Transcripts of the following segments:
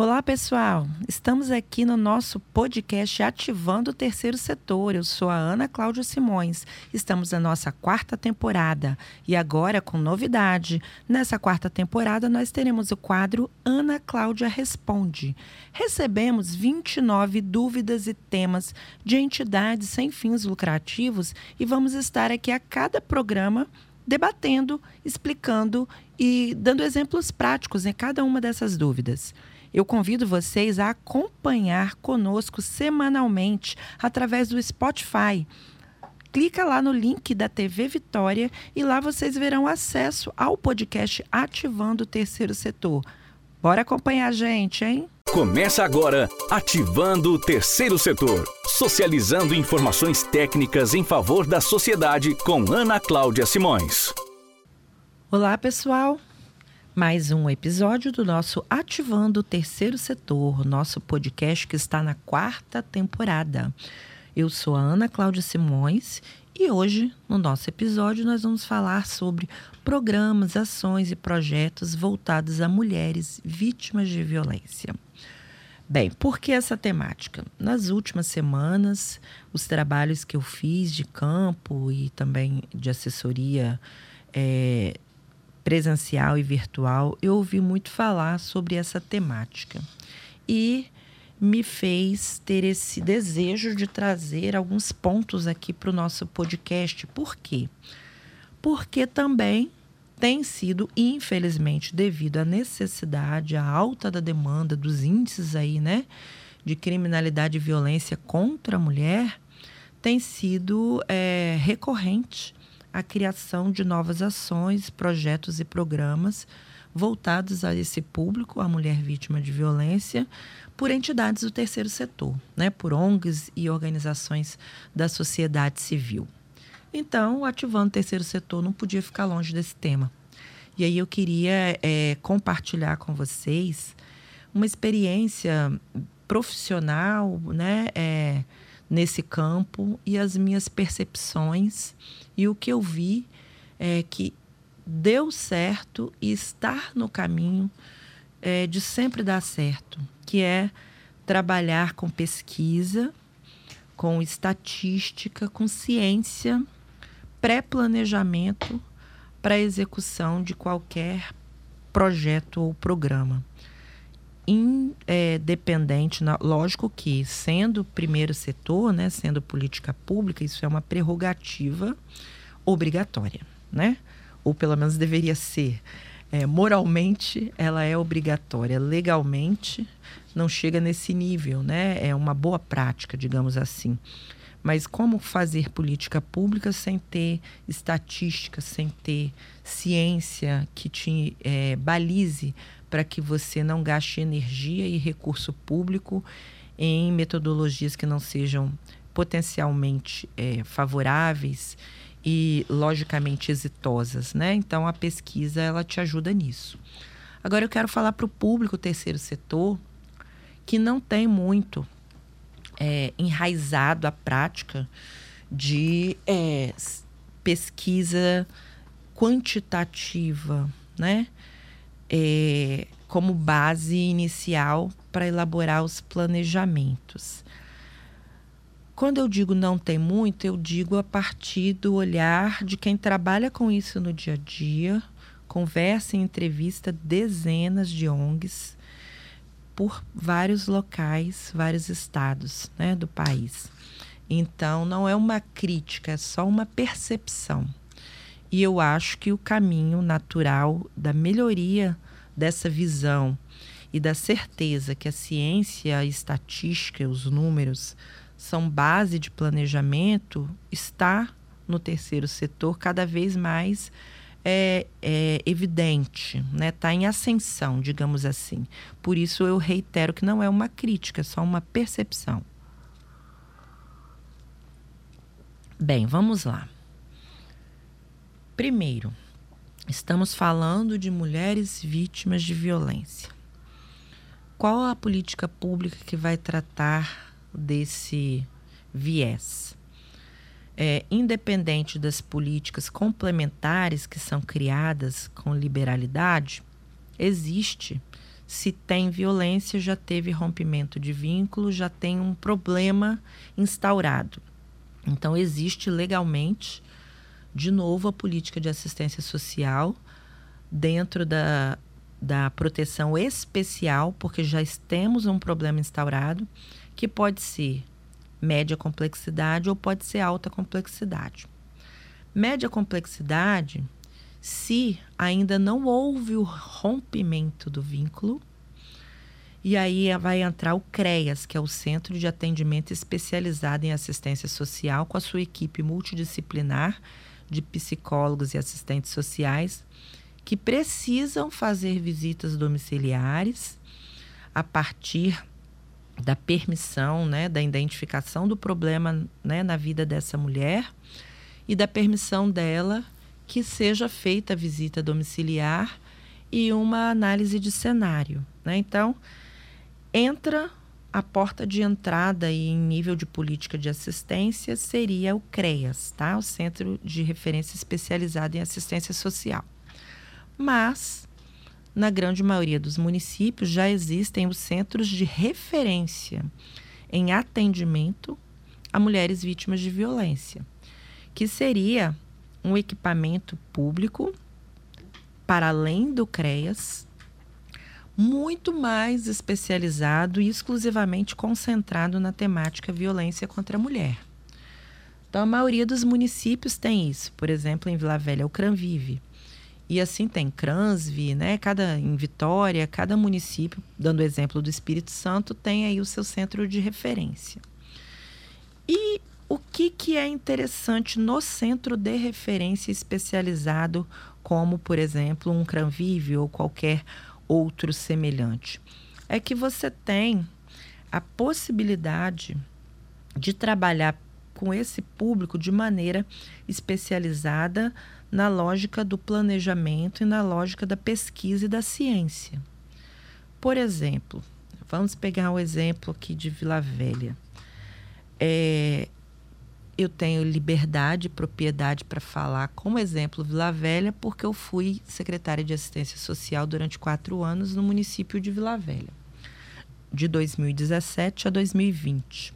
Olá, pessoal! Estamos aqui no nosso podcast Ativando o Terceiro Setor. Eu sou a Ana Cláudia Simões. Estamos na nossa quarta temporada e agora com novidade. Nessa quarta temporada, nós teremos o quadro Ana Cláudia Responde. Recebemos 29 dúvidas e temas de entidades sem fins lucrativos e vamos estar aqui a cada programa debatendo, explicando e dando exemplos práticos em cada uma dessas dúvidas. Eu convido vocês a acompanhar conosco semanalmente através do Spotify. Clica lá no link da TV Vitória e lá vocês verão acesso ao podcast Ativando o Terceiro Setor. Bora acompanhar a gente, hein? Começa agora Ativando o Terceiro Setor, socializando informações técnicas em favor da sociedade com Ana Cláudia Simões. Olá, pessoal mais um episódio do nosso Ativando o Terceiro Setor, nosso podcast que está na quarta temporada. Eu sou a Ana Cláudia Simões e hoje, no nosso episódio, nós vamos falar sobre programas, ações e projetos voltados a mulheres vítimas de violência. Bem, por que essa temática? Nas últimas semanas, os trabalhos que eu fiz de campo e também de assessoria é, presencial e virtual, eu ouvi muito falar sobre essa temática. E me fez ter esse desejo de trazer alguns pontos aqui para o nosso podcast. Por quê? Porque também tem sido, infelizmente, devido à necessidade, à alta da demanda dos índices aí, né, de criminalidade e violência contra a mulher, tem sido é, recorrente a criação de novas ações, projetos e programas voltados a esse público, a mulher vítima de violência, por entidades do terceiro setor, né, por ONGs e organizações da sociedade civil. Então, ativando o terceiro setor não podia ficar longe desse tema. E aí eu queria é, compartilhar com vocês uma experiência profissional, né, é, nesse campo e as minhas percepções e o que eu vi é que deu certo e estar no caminho é, de sempre dar certo, que é trabalhar com pesquisa, com estatística, com ciência, pré-planejamento para execução de qualquer projeto ou programa independente, lógico que sendo primeiro setor, né, sendo política pública, isso é uma prerrogativa obrigatória, né? Ou pelo menos deveria ser. É, moralmente, ela é obrigatória. Legalmente, não chega nesse nível, né? É uma boa prática, digamos assim. Mas como fazer política pública sem ter estatística, sem ter ciência que te é, balize para que você não gaste energia e recurso público em metodologias que não sejam potencialmente é, favoráveis e logicamente exitosas, né? Então a pesquisa ela te ajuda nisso. Agora eu quero falar para o público terceiro setor que não tem muito é, enraizado a prática de é, pesquisa quantitativa, né? É, como base inicial para elaborar os planejamentos. Quando eu digo não tem muito, eu digo a partir do olhar de quem trabalha com isso no dia a dia, conversa e entrevista dezenas de ONGs por vários locais, vários estados né, do país. Então, não é uma crítica, é só uma percepção. E eu acho que o caminho natural da melhoria dessa visão e da certeza que a ciência, a estatística, os números são base de planejamento está no terceiro setor cada vez mais é, é evidente, está né? Tá em ascensão, digamos assim. Por isso eu reitero que não é uma crítica, é só uma percepção. Bem, vamos lá. Primeiro, estamos falando de mulheres vítimas de violência. Qual a política pública que vai tratar desse viés? É, independente das políticas complementares que são criadas com liberalidade, existe se tem violência, já teve rompimento de vínculo, já tem um problema instaurado. Então, existe legalmente, de novo, a política de assistência social dentro da, da proteção especial, porque já temos um problema instaurado, que pode ser média complexidade ou pode ser alta complexidade. Média complexidade, se ainda não houve o rompimento do vínculo, e aí vai entrar o CREAS, que é o Centro de Atendimento Especializado em Assistência Social, com a sua equipe multidisciplinar de psicólogos e assistentes sociais, que precisam fazer visitas domiciliares a partir da permissão, né, da identificação do problema né, na vida dessa mulher e da permissão dela que seja feita a visita domiciliar e uma análise de cenário. Né? Então, entra a porta de entrada e em nível de política de assistência seria o CREAS, tá? o Centro de Referência Especializado em Assistência Social. Mas na grande maioria dos municípios já existem os centros de referência em atendimento a mulheres vítimas de violência, que seria um equipamento público para além do CREAS, muito mais especializado e exclusivamente concentrado na temática violência contra a mulher. Então, a maioria dos municípios tem isso. Por exemplo, em Vila Velha, o CRANVIVE. E assim tem Cransvi, né? Cada em Vitória, cada município, dando exemplo do Espírito Santo, tem aí o seu centro de referência. E o que, que é interessante no centro de referência especializado, como, por exemplo, um Cranvive ou qualquer outro semelhante? É que você tem a possibilidade de trabalhar com esse público de maneira especializada na lógica do planejamento e na lógica da pesquisa e da ciência. Por exemplo, vamos pegar um exemplo aqui de Vila Velha. É, eu tenho liberdade e propriedade para falar como exemplo Vila Velha, porque eu fui secretária de assistência social durante quatro anos no município de Vila Velha, de 2017 a 2020.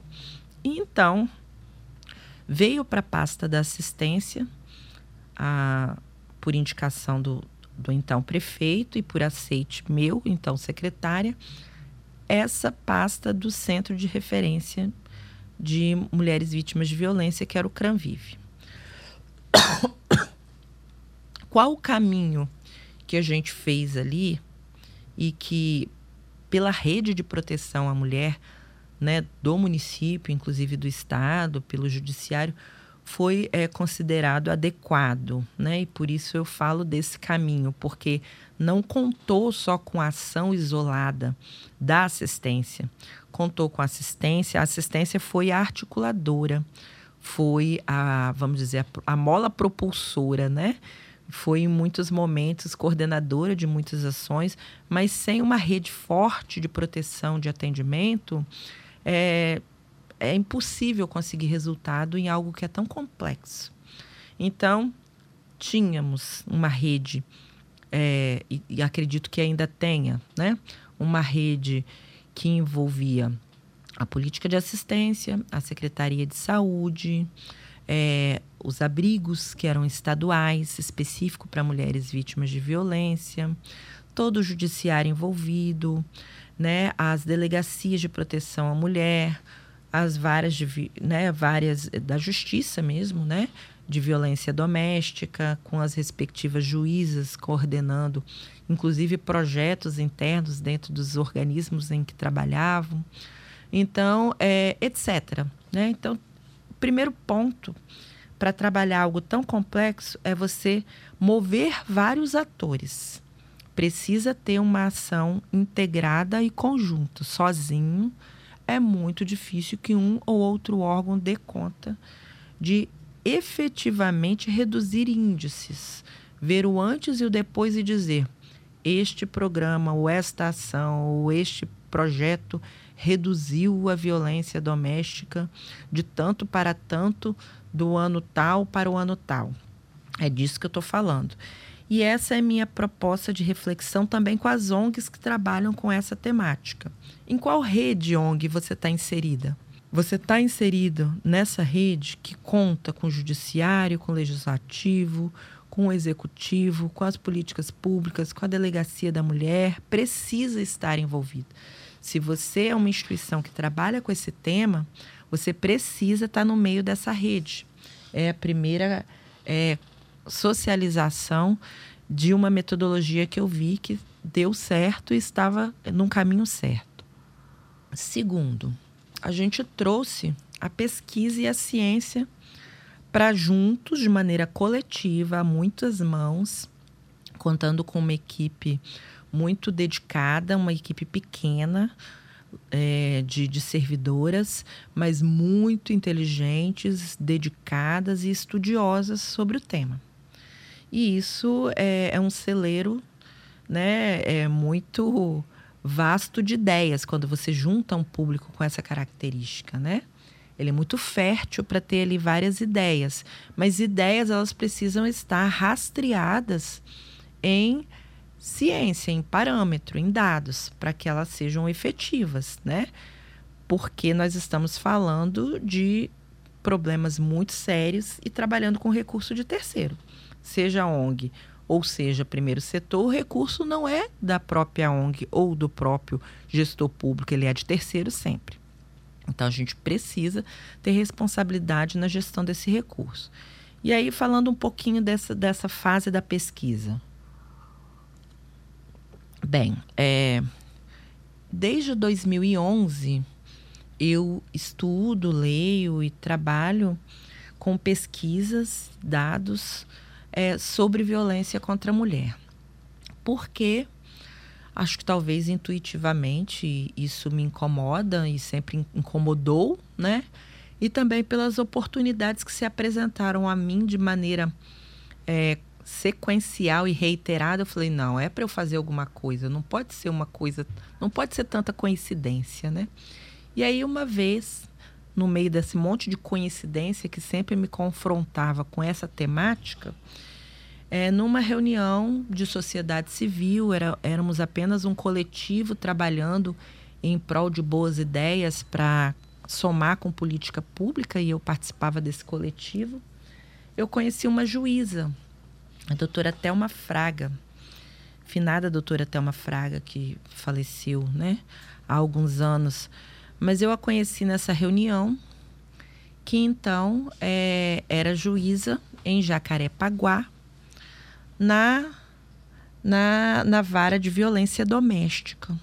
E então, veio para a pasta da assistência a, por indicação do, do então prefeito e por aceite meu, então secretária, essa pasta do Centro de Referência de Mulheres Vítimas de Violência, que era o CRANVIVE. Qual o caminho que a gente fez ali e que, pela rede de proteção à mulher, né, do município, inclusive do Estado, pelo Judiciário, foi é, considerado adequado, né? E por isso eu falo desse caminho, porque não contou só com a ação isolada da assistência, contou com assistência. A assistência foi a articuladora, foi a, vamos dizer, a, a mola propulsora, né? Foi em muitos momentos coordenadora de muitas ações, mas sem uma rede forte de proteção, de atendimento, é, é impossível conseguir resultado em algo que é tão complexo. Então, tínhamos uma rede, é, e, e, acredito que ainda tenha, né? uma rede que envolvia a política de assistência, a Secretaria de Saúde, é, os abrigos que eram estaduais, específico para mulheres vítimas de violência, todo o judiciário envolvido, né, as delegacias de proteção à mulher, as várias, de, né, várias da justiça mesmo, né, de violência doméstica, com as respectivas juízas coordenando, inclusive projetos internos dentro dos organismos em que trabalhavam. Então, é, etc. Né? Então, o primeiro ponto para trabalhar algo tão complexo é você mover vários atores. Precisa ter uma ação integrada e conjunta. Sozinho é muito difícil que um ou outro órgão dê conta de efetivamente reduzir índices, ver o antes e o depois e dizer: este programa, ou esta ação, ou este projeto reduziu a violência doméstica de tanto para tanto do ano tal para o ano tal. É disso que eu estou falando. E essa é minha proposta de reflexão também com as ONGs que trabalham com essa temática. Em qual rede ONG você está inserida? Você está inserido nessa rede que conta com o judiciário, com o legislativo, com o executivo, com as políticas públicas, com a delegacia da mulher, precisa estar envolvido. Se você é uma instituição que trabalha com esse tema, você precisa estar no meio dessa rede. É a primeira é, socialização de uma metodologia que eu vi que deu certo e estava num caminho certo. Segundo, a gente trouxe a pesquisa e a ciência para juntos, de maneira coletiva, a muitas mãos, contando com uma equipe muito dedicada, uma equipe pequena é, de, de servidoras, mas muito inteligentes, dedicadas e estudiosas sobre o tema. E isso é, é um celeiro né, é muito vasto de ideias quando você junta um público com essa característica, né? Ele é muito fértil para ter ali várias ideias, mas ideias elas precisam estar rastreadas em ciência, em parâmetro, em dados, para que elas sejam efetivas, né? Porque nós estamos falando de problemas muito sérios e trabalhando com recurso de terceiro, seja ONG ou seja, primeiro setor, o recurso não é da própria ONG ou do próprio gestor público, ele é de terceiro sempre. Então a gente precisa ter responsabilidade na gestão desse recurso. E aí, falando um pouquinho dessa, dessa fase da pesquisa. Bem, é, desde 2011 eu estudo, leio e trabalho com pesquisas, dados é, sobre violência contra a mulher. Porque acho que talvez intuitivamente isso me incomoda e sempre incomodou, né? E também pelas oportunidades que se apresentaram a mim de maneira é, sequencial e reiterada. Eu falei, não, é para eu fazer alguma coisa, não pode ser uma coisa, não pode ser tanta coincidência, né? E aí, uma vez, no meio desse monte de coincidência que sempre me confrontava com essa temática, é, numa reunião de sociedade civil, era, éramos apenas um coletivo trabalhando em prol de boas ideias para somar com política pública e eu participava desse coletivo. Eu conheci uma juíza, a doutora Thelma Fraga, finada doutora Thelma Fraga, que faleceu né, há alguns anos. Mas eu a conheci nessa reunião, que então é, era juíza em Jacarepaguá, na, na, na vara de violência doméstica.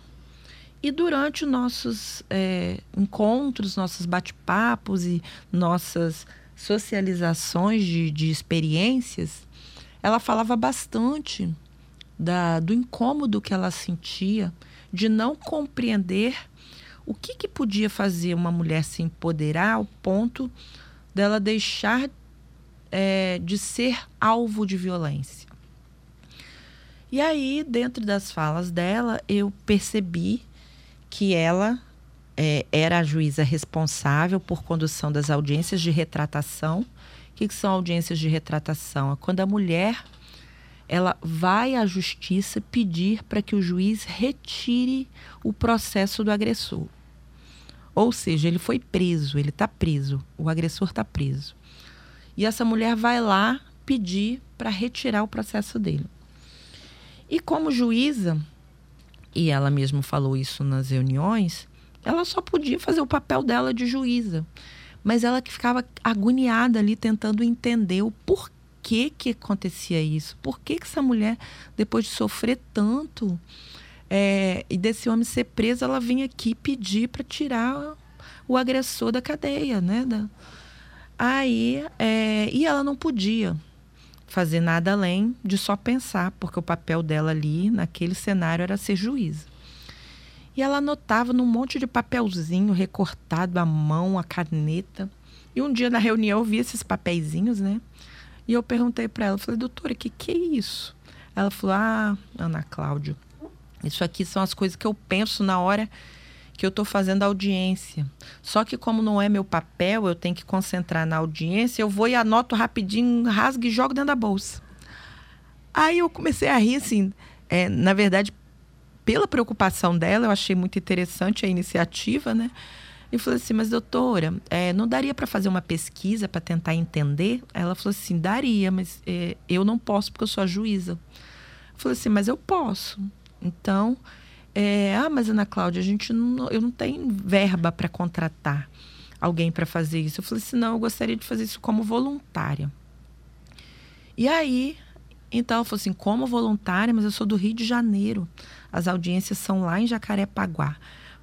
E durante nossos é, encontros, nossos bate-papos e nossas socializações de, de experiências, ela falava bastante da, do incômodo que ela sentia de não compreender o que, que podia fazer uma mulher se empoderar ao ponto dela deixar é, de ser alvo de violência. E aí, dentro das falas dela, eu percebi que ela é, era a juíza responsável por condução das audiências de retratação. O que, que são audiências de retratação? É quando a mulher ela vai à justiça pedir para que o juiz retire o processo do agressor. Ou seja, ele foi preso, ele está preso, o agressor está preso. E essa mulher vai lá pedir para retirar o processo dele. E como juíza, e ela mesma falou isso nas reuniões, ela só podia fazer o papel dela de juíza. Mas ela que ficava agoniada ali tentando entender o porquê que acontecia isso. Por que, que essa mulher, depois de sofrer tanto é, e desse homem ser preso, ela vinha aqui pedir para tirar o agressor da cadeia, né? Da... Aí, é, e ela não podia fazer nada além de só pensar, porque o papel dela ali, naquele cenário, era ser juíza. E ela anotava num monte de papelzinho recortado à mão, a caneta. E um dia na reunião eu vi esses papeizinhos, né? E eu perguntei para ela, falei, doutora, o que, que é isso? Ela falou, ah, Ana Cláudia, isso aqui são as coisas que eu penso na hora que eu estou fazendo audiência. Só que como não é meu papel, eu tenho que concentrar na audiência, eu vou e anoto rapidinho, rasgo e jogo dentro da bolsa. Aí eu comecei a rir, assim, é, na verdade, pela preocupação dela, eu achei muito interessante a iniciativa, né? E falei assim, mas doutora, é, não daria para fazer uma pesquisa para tentar entender? Ela falou assim, daria, mas é, eu não posso porque eu sou a juíza. Eu falei assim, mas eu posso. Então, é, ah, mas Ana Cláudia, a gente não, eu não tenho verba para contratar alguém para fazer isso. Eu falei assim, não, eu gostaria de fazer isso como voluntária. E aí, então ela falou assim, como voluntária, mas eu sou do Rio de Janeiro. As audiências são lá em Jacarepaguá.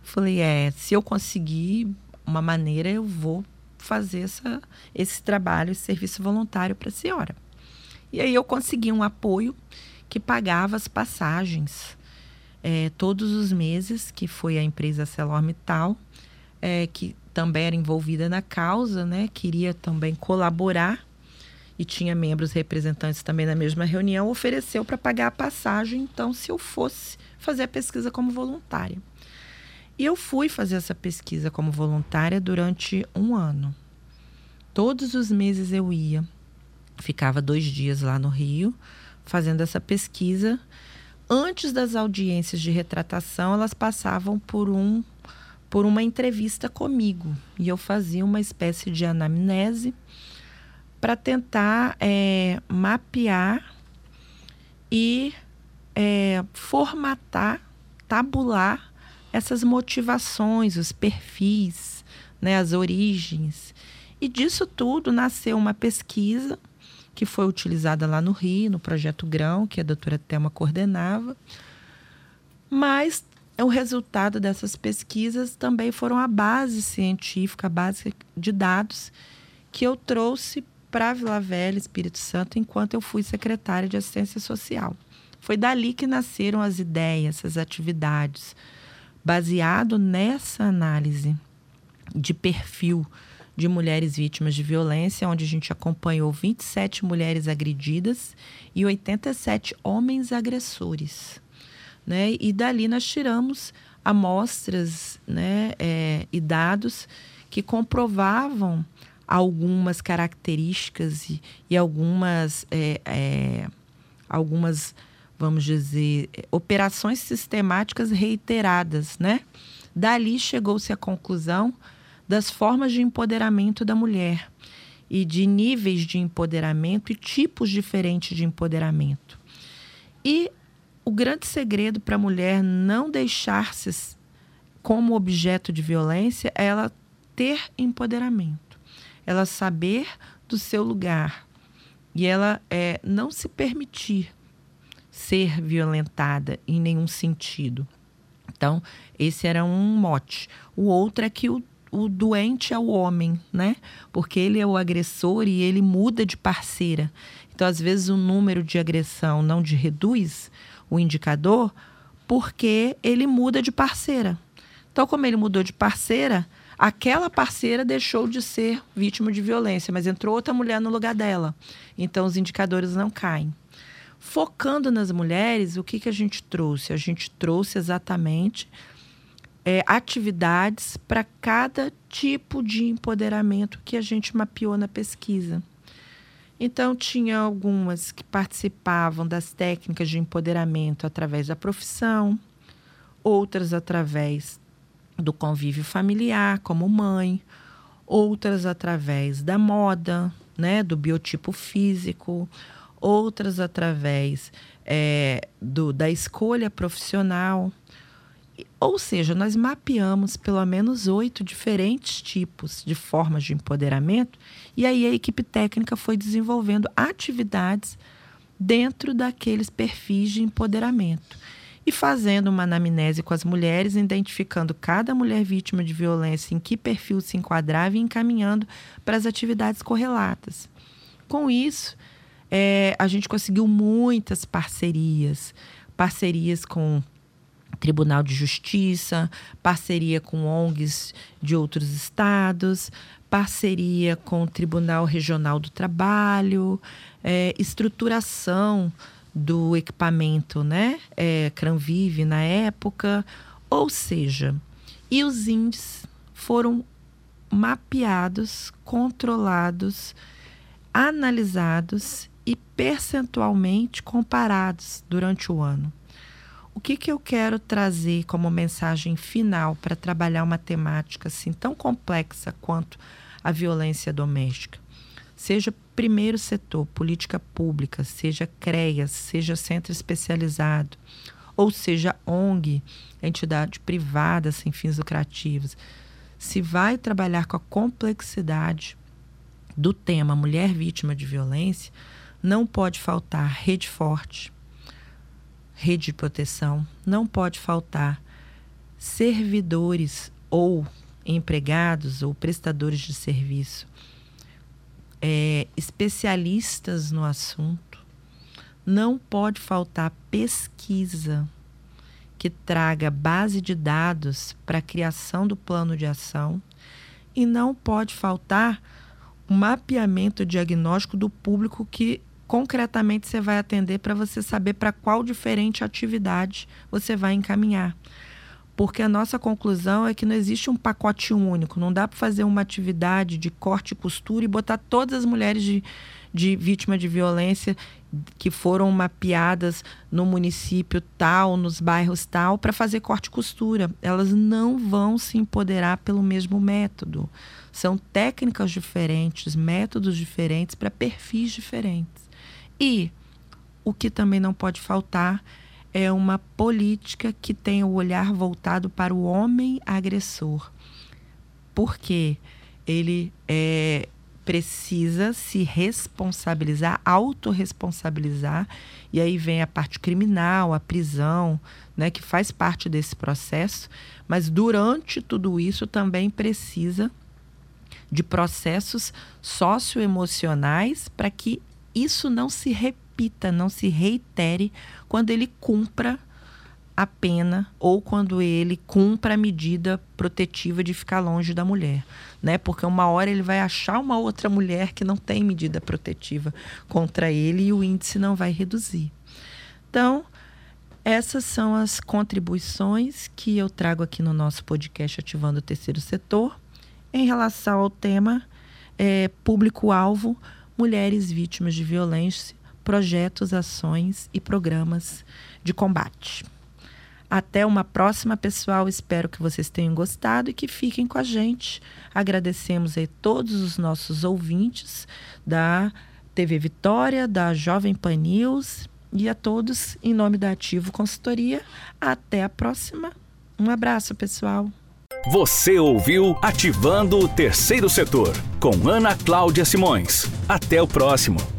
Falei, é, se eu conseguir uma maneira, eu vou fazer essa, esse trabalho, esse serviço voluntário para a senhora. E aí eu consegui um apoio que pagava as passagens é, todos os meses, que foi a empresa ArcelorMittal, é, que também era envolvida na causa, né? Queria também colaborar e tinha membros representantes também na mesma reunião, ofereceu para pagar a passagem, então, se eu fosse fazer a pesquisa como voluntária. E eu fui fazer essa pesquisa como voluntária durante um ano. Todos os meses eu ia, ficava dois dias lá no Rio, fazendo essa pesquisa. Antes das audiências de retratação, elas passavam por um por uma entrevista comigo e eu fazia uma espécie de anamnese para tentar é, mapear e é, formatar, tabular essas motivações, os perfis, né, as origens. E disso tudo nasceu uma pesquisa que foi utilizada lá no Rio, no projeto Grão, que a doutora Thelma coordenava. Mas o resultado dessas pesquisas também foram a base científica, a base de dados que eu trouxe para Vila Velha, Espírito Santo, enquanto eu fui secretária de Assistência Social. Foi dali que nasceram as ideias, as atividades, baseado nessa análise de perfil de mulheres vítimas de violência, onde a gente acompanhou 27 mulheres agredidas e 87 homens agressores. Né? E dali nós tiramos amostras né, é, e dados que comprovavam algumas características e, e algumas, é, é, algumas vamos dizer, operações sistemáticas reiteradas, né? Dali chegou-se à conclusão das formas de empoderamento da mulher e de níveis de empoderamento e tipos diferentes de empoderamento. E o grande segredo para a mulher não deixar-se como objeto de violência é ela ter empoderamento, ela saber do seu lugar e ela é, não se permitir ser violentada em nenhum sentido. Então, esse era um mote. O outro é que o, o doente é o homem, né? Porque ele é o agressor e ele muda de parceira. Então, às vezes, o número de agressão não de reduz o indicador porque ele muda de parceira. Então, como ele mudou de parceira, aquela parceira deixou de ser vítima de violência, mas entrou outra mulher no lugar dela. Então, os indicadores não caem. Focando nas mulheres, o que, que a gente trouxe? A gente trouxe exatamente é, atividades para cada tipo de empoderamento que a gente mapeou na pesquisa. Então, tinha algumas que participavam das técnicas de empoderamento através da profissão, outras através do convívio familiar, como mãe, outras através da moda, né, do biotipo físico, outras através é, do, da escolha profissional. Ou seja, nós mapeamos pelo menos oito diferentes tipos de formas de empoderamento, e aí a equipe técnica foi desenvolvendo atividades dentro daqueles perfis de empoderamento e fazendo uma anamnese com as mulheres, identificando cada mulher vítima de violência em que perfil se enquadrava e encaminhando para as atividades correlatas. Com isso, é, a gente conseguiu muitas parcerias, parcerias com Tribunal de Justiça, parceria com ONGs de outros estados, parceria com o Tribunal Regional do Trabalho, é, estruturação do equipamento, né? É, Cranvive na época, ou seja, e os índices foram mapeados, controlados, analisados e percentualmente comparados durante o ano. O que, que eu quero trazer como mensagem final para trabalhar uma temática assim tão complexa quanto a violência doméstica? Seja primeiro setor, política pública, seja CREAS, seja centro especializado, ou seja ONG, entidade privada sem fins lucrativos, se vai trabalhar com a complexidade do tema mulher vítima de violência, não pode faltar rede forte, rede de proteção, não pode faltar servidores ou empregados ou prestadores de serviço, é, especialistas no assunto, não pode faltar pesquisa que traga base de dados para a criação do plano de ação. E não pode faltar o mapeamento diagnóstico do público que concretamente você vai atender para você saber para qual diferente atividade você vai encaminhar. Porque a nossa conclusão é que não existe um pacote único, não dá para fazer uma atividade de corte e costura e botar todas as mulheres de, de vítima de violência que foram mapeadas no município tal, nos bairros tal, para fazer corte e costura. Elas não vão se empoderar pelo mesmo método. São técnicas diferentes, métodos diferentes para perfis diferentes. E o que também não pode faltar é uma política que tenha o olhar voltado para o homem agressor. Porque ele é, precisa se responsabilizar, autorresponsabilizar, e aí vem a parte criminal, a prisão, né, que faz parte desse processo, mas durante tudo isso também precisa de processos socioemocionais para que isso não se repita, não se reitere quando ele cumpra a pena ou quando ele cumpra a medida protetiva de ficar longe da mulher, né? Porque uma hora ele vai achar uma outra mulher que não tem medida protetiva contra ele e o índice não vai reduzir. Então, essas são as contribuições que eu trago aqui no nosso podcast Ativando o Terceiro Setor em relação ao tema é, público-alvo mulheres vítimas de violência, projetos, ações e programas de combate. Até uma próxima, pessoal. Espero que vocês tenham gostado e que fiquem com a gente. Agradecemos a todos os nossos ouvintes da TV Vitória, da Jovem Pan News e a todos, em nome da Ativo Consultoria. Até a próxima. Um abraço, pessoal. Você ouviu Ativando o Terceiro Setor, com Ana Cláudia Simões. Até o próximo.